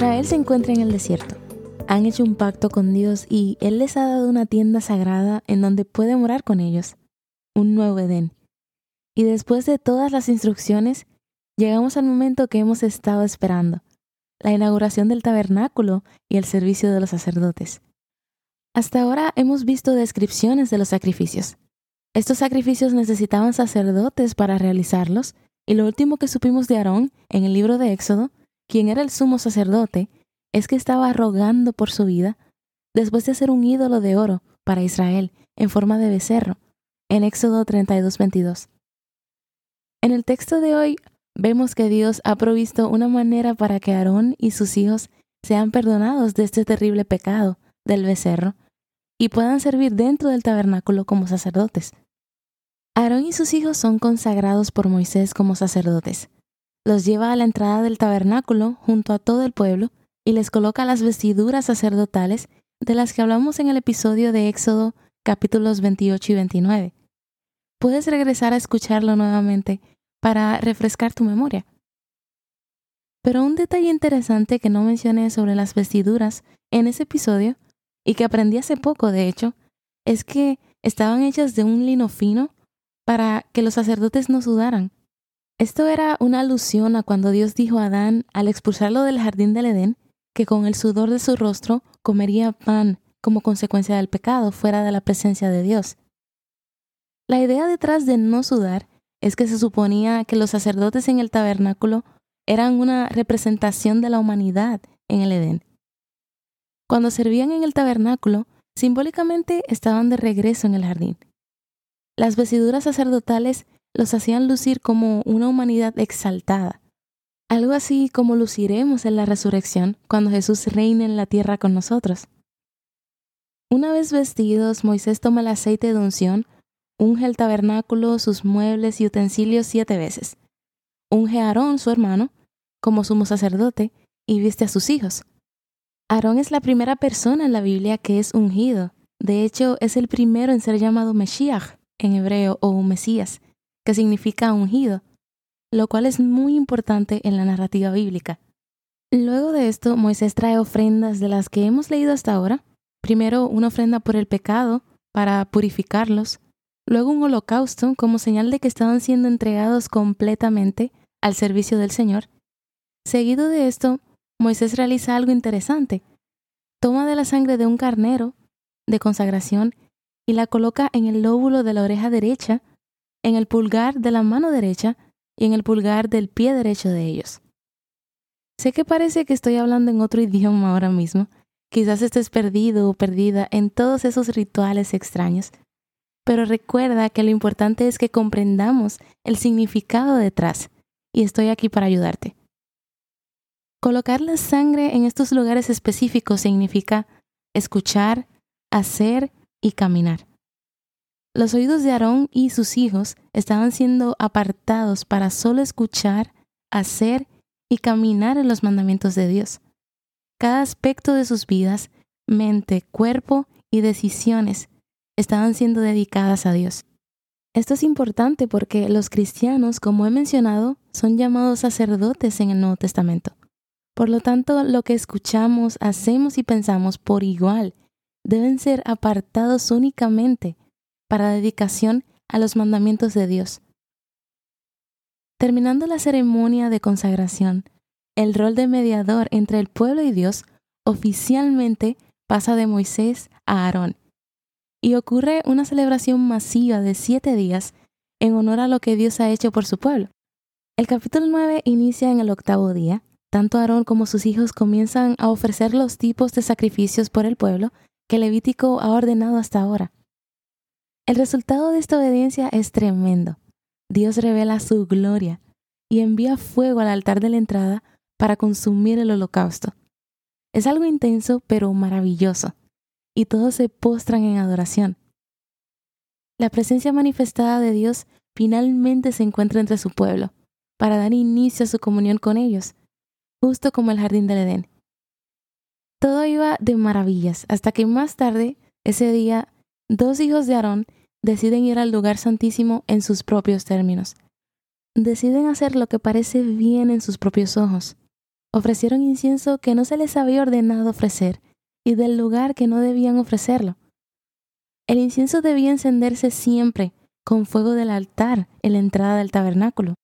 Israel se encuentra en el desierto. Han hecho un pacto con Dios y Él les ha dado una tienda sagrada en donde puede morar con ellos, un nuevo Edén. Y después de todas las instrucciones, llegamos al momento que hemos estado esperando, la inauguración del tabernáculo y el servicio de los sacerdotes. Hasta ahora hemos visto descripciones de los sacrificios. Estos sacrificios necesitaban sacerdotes para realizarlos, y lo último que supimos de Aarón en el libro de Éxodo quien era el sumo sacerdote, es que estaba rogando por su vida después de hacer un ídolo de oro para Israel en forma de becerro, en Éxodo 32:22. En el texto de hoy vemos que Dios ha provisto una manera para que Aarón y sus hijos sean perdonados de este terrible pecado del becerro y puedan servir dentro del tabernáculo como sacerdotes. Aarón y sus hijos son consagrados por Moisés como sacerdotes los lleva a la entrada del tabernáculo junto a todo el pueblo y les coloca las vestiduras sacerdotales de las que hablamos en el episodio de Éxodo capítulos 28 y 29. Puedes regresar a escucharlo nuevamente para refrescar tu memoria. Pero un detalle interesante que no mencioné sobre las vestiduras en ese episodio, y que aprendí hace poco de hecho, es que estaban hechas de un lino fino para que los sacerdotes no sudaran. Esto era una alusión a cuando Dios dijo a Adán al expulsarlo del jardín del Edén que con el sudor de su rostro comería pan como consecuencia del pecado fuera de la presencia de Dios. La idea detrás de no sudar es que se suponía que los sacerdotes en el tabernáculo eran una representación de la humanidad en el Edén. Cuando servían en el tabernáculo, simbólicamente estaban de regreso en el jardín. Las vestiduras sacerdotales los hacían lucir como una humanidad exaltada, algo así como luciremos en la resurrección cuando Jesús reine en la tierra con nosotros. Una vez vestidos, Moisés toma el aceite de unción, unge el tabernáculo, sus muebles y utensilios siete veces. Unge a Aarón, su hermano, como sumo sacerdote, y viste a sus hijos. Aarón es la primera persona en la Biblia que es ungido. De hecho, es el primero en ser llamado Mesías en hebreo o Mesías, que significa ungido, lo cual es muy importante en la narrativa bíblica. Luego de esto, Moisés trae ofrendas de las que hemos leído hasta ahora. Primero una ofrenda por el pecado, para purificarlos, luego un holocausto como señal de que estaban siendo entregados completamente al servicio del Señor. Seguido de esto, Moisés realiza algo interesante. Toma de la sangre de un carnero de consagración y la coloca en el lóbulo de la oreja derecha en el pulgar de la mano derecha y en el pulgar del pie derecho de ellos. Sé que parece que estoy hablando en otro idioma ahora mismo, quizás estés perdido o perdida en todos esos rituales extraños, pero recuerda que lo importante es que comprendamos el significado detrás, y estoy aquí para ayudarte. Colocar la sangre en estos lugares específicos significa escuchar, hacer y caminar. Los oídos de Aarón y sus hijos estaban siendo apartados para solo escuchar, hacer y caminar en los mandamientos de Dios. Cada aspecto de sus vidas, mente, cuerpo y decisiones estaban siendo dedicadas a Dios. Esto es importante porque los cristianos, como he mencionado, son llamados sacerdotes en el Nuevo Testamento. Por lo tanto, lo que escuchamos, hacemos y pensamos por igual deben ser apartados únicamente para dedicación a los mandamientos de Dios. Terminando la ceremonia de consagración, el rol de mediador entre el pueblo y Dios oficialmente pasa de Moisés a Aarón, y ocurre una celebración masiva de siete días en honor a lo que Dios ha hecho por su pueblo. El capítulo 9 inicia en el octavo día. Tanto Aarón como sus hijos comienzan a ofrecer los tipos de sacrificios por el pueblo que Levítico ha ordenado hasta ahora. El resultado de esta obediencia es tremendo. Dios revela su gloria y envía fuego al altar de la entrada para consumir el holocausto. Es algo intenso pero maravilloso, y todos se postran en adoración. La presencia manifestada de Dios finalmente se encuentra entre su pueblo, para dar inicio a su comunión con ellos, justo como el jardín del Edén. Todo iba de maravillas, hasta que más tarde, ese día, dos hijos de Aarón deciden ir al lugar santísimo en sus propios términos. Deciden hacer lo que parece bien en sus propios ojos. Ofrecieron incienso que no se les había ordenado ofrecer y del lugar que no debían ofrecerlo. El incienso debía encenderse siempre con fuego del altar en la entrada del tabernáculo.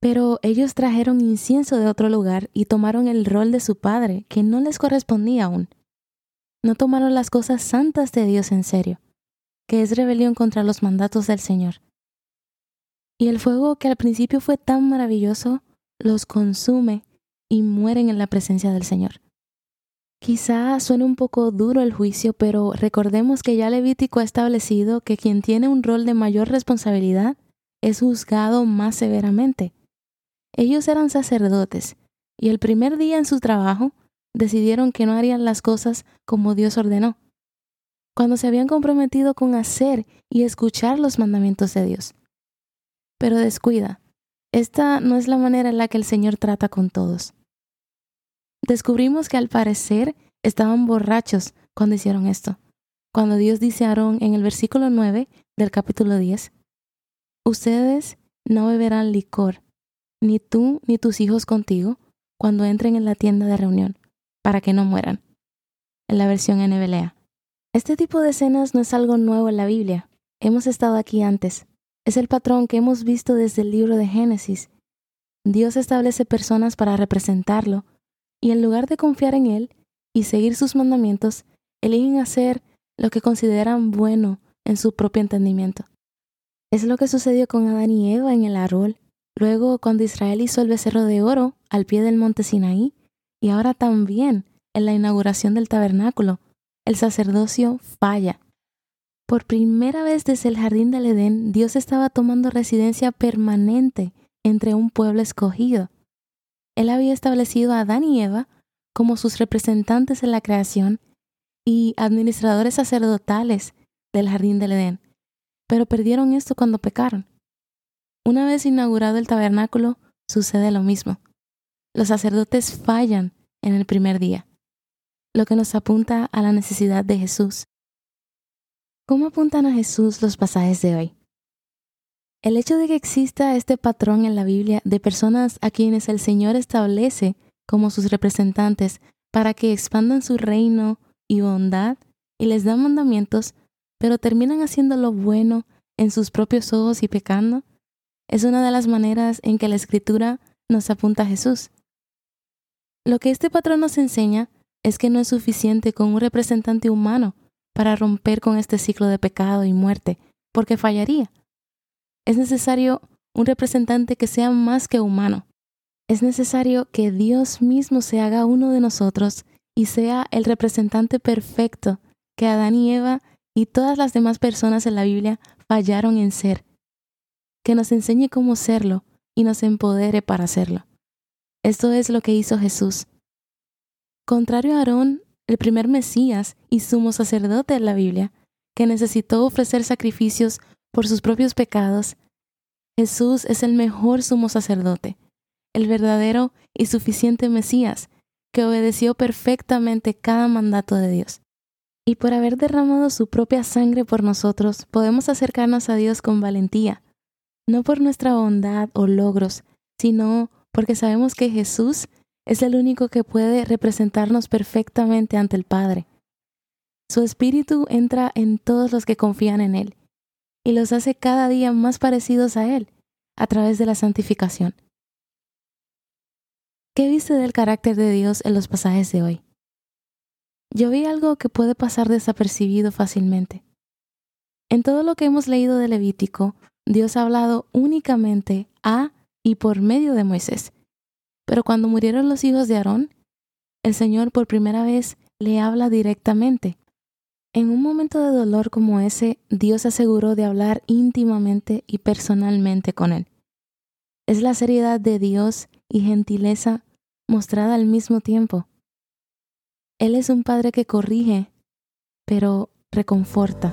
Pero ellos trajeron incienso de otro lugar y tomaron el rol de su padre, que no les correspondía aún. No tomaron las cosas santas de Dios en serio que es rebelión contra los mandatos del Señor. Y el fuego que al principio fue tan maravilloso, los consume y mueren en la presencia del Señor. Quizá suene un poco duro el juicio, pero recordemos que ya Levítico ha establecido que quien tiene un rol de mayor responsabilidad es juzgado más severamente. Ellos eran sacerdotes, y el primer día en su trabajo decidieron que no harían las cosas como Dios ordenó cuando se habían comprometido con hacer y escuchar los mandamientos de Dios. Pero descuida, esta no es la manera en la que el Señor trata con todos. Descubrimos que al parecer estaban borrachos cuando hicieron esto, cuando Dios dice a Aarón en el versículo 9 del capítulo 10, Ustedes no beberán licor, ni tú ni tus hijos contigo, cuando entren en la tienda de reunión, para que no mueran. En la versión NBLA. Este tipo de escenas no es algo nuevo en la Biblia. Hemos estado aquí antes. Es el patrón que hemos visto desde el libro de Génesis. Dios establece personas para representarlo, y en lugar de confiar en Él y seguir sus mandamientos, eligen hacer lo que consideran bueno en su propio entendimiento. Es lo que sucedió con Adán y Eva en el árbol, luego cuando Israel hizo el becerro de oro al pie del monte Sinaí, y ahora también en la inauguración del tabernáculo, el sacerdocio falla. Por primera vez desde el jardín del Edén, Dios estaba tomando residencia permanente entre un pueblo escogido. Él había establecido a Adán y Eva como sus representantes en la creación y administradores sacerdotales del jardín del Edén, pero perdieron esto cuando pecaron. Una vez inaugurado el tabernáculo, sucede lo mismo. Los sacerdotes fallan en el primer día lo que nos apunta a la necesidad de Jesús. ¿Cómo apuntan a Jesús los pasajes de hoy? El hecho de que exista este patrón en la Biblia de personas a quienes el Señor establece como sus representantes para que expandan su reino y bondad y les da mandamientos, pero terminan haciendo lo bueno en sus propios ojos y pecando, es una de las maneras en que la Escritura nos apunta a Jesús. Lo que este patrón nos enseña es que no es suficiente con un representante humano para romper con este ciclo de pecado y muerte, porque fallaría. Es necesario un representante que sea más que humano. Es necesario que Dios mismo se haga uno de nosotros y sea el representante perfecto que Adán y Eva y todas las demás personas en la Biblia fallaron en ser. Que nos enseñe cómo serlo y nos empodere para hacerlo. Esto es lo que hizo Jesús. Contrario a Aarón, el primer Mesías y sumo sacerdote de la Biblia, que necesitó ofrecer sacrificios por sus propios pecados, Jesús es el mejor sumo sacerdote, el verdadero y suficiente Mesías, que obedeció perfectamente cada mandato de Dios. Y por haber derramado su propia sangre por nosotros, podemos acercarnos a Dios con valentía, no por nuestra bondad o logros, sino porque sabemos que Jesús es el único que puede representarnos perfectamente ante el Padre. Su espíritu entra en todos los que confían en Él y los hace cada día más parecidos a Él a través de la santificación. ¿Qué viste del carácter de Dios en los pasajes de hoy? Yo vi algo que puede pasar desapercibido fácilmente. En todo lo que hemos leído de Levítico, Dios ha hablado únicamente a y por medio de Moisés pero cuando murieron los hijos de Aarón, el Señor por primera vez le habla directamente. En un momento de dolor como ese, Dios aseguró de hablar íntimamente y personalmente con él. Es la seriedad de Dios y gentileza mostrada al mismo tiempo. Él es un Padre que corrige, pero reconforta.